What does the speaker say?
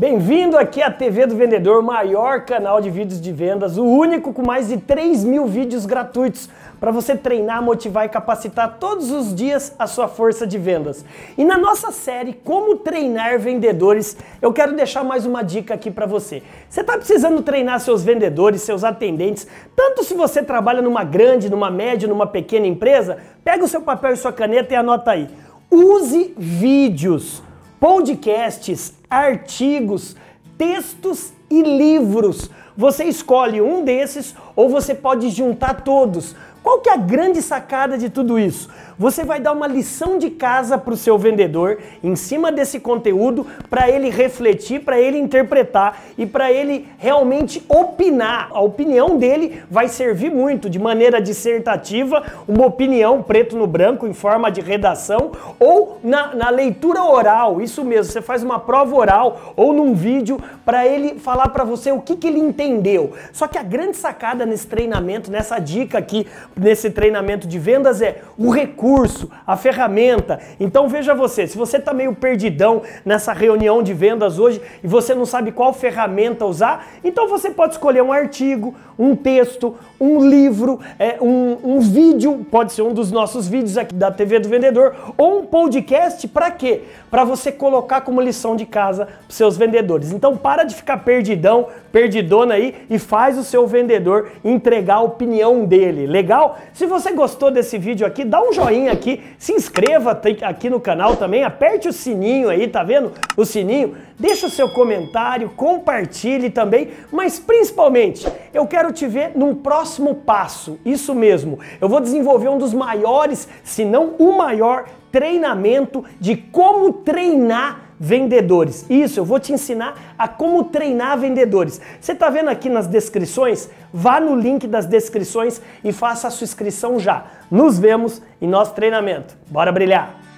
Bem-vindo aqui à TV do Vendedor, maior canal de vídeos de vendas, o único com mais de 3 mil vídeos gratuitos para você treinar, motivar e capacitar todos os dias a sua força de vendas. E na nossa série Como Treinar Vendedores, eu quero deixar mais uma dica aqui para você. Você está precisando treinar seus vendedores, seus atendentes, tanto se você trabalha numa grande, numa média, numa pequena empresa, pega o seu papel e sua caneta e anota aí. Use vídeos podcasts, artigos, textos e livros. Você escolhe um desses ou você pode juntar todos. Qual que é a grande sacada de tudo isso? Você vai dar uma lição de casa para o seu vendedor em cima desse conteúdo para ele refletir, para ele interpretar e para ele realmente opinar. A opinião dele vai servir muito de maneira dissertativa, uma opinião preto no branco em forma de redação ou na, na leitura oral. Isso mesmo, você faz uma prova oral ou num vídeo para ele falar para você o que, que ele entendeu. Só que a grande sacada nesse treinamento, nessa dica aqui, nesse treinamento de vendas é o recurso a ferramenta. Então veja você, se você está meio perdidão nessa reunião de vendas hoje e você não sabe qual ferramenta usar, então você pode escolher um artigo, um texto, um livro, é, um, um vídeo, pode ser um dos nossos vídeos aqui da TV do Vendedor, ou um podcast, para quê? Para você colocar como lição de casa para seus vendedores. Então para de ficar perdidão, perdidona aí e faz o seu vendedor entregar a opinião dele. Legal? Se você gostou desse vídeo aqui, dá um joinha aqui, se inscreva aqui no canal também, aperte o sininho aí, tá vendo? O sininho, deixa o seu comentário, compartilhe também, mas principalmente, eu quero te ver num próximo passo, isso mesmo. Eu vou desenvolver um dos maiores, se não o maior treinamento de como treinar vendedores. Isso, eu vou te ensinar a como treinar vendedores. Você está vendo aqui nas descrições? Vá no link das descrições e faça a sua inscrição já. Nos vemos em nosso treinamento. Bora brilhar!